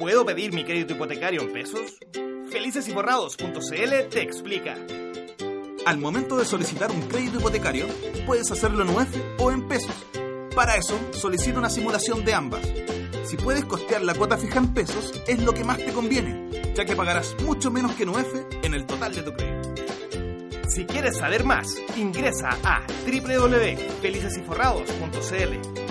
¿Puedo pedir mi crédito hipotecario en pesos? Felicesyforrados.cl te explica. Al momento de solicitar un crédito hipotecario, puedes hacerlo en UF o en pesos. Para eso, solicita una simulación de ambas. Si puedes costear la cuota fija en pesos, es lo que más te conviene, ya que pagarás mucho menos que en UF en el total de tu crédito. Si quieres saber más, ingresa a www.felicesyforrados.cl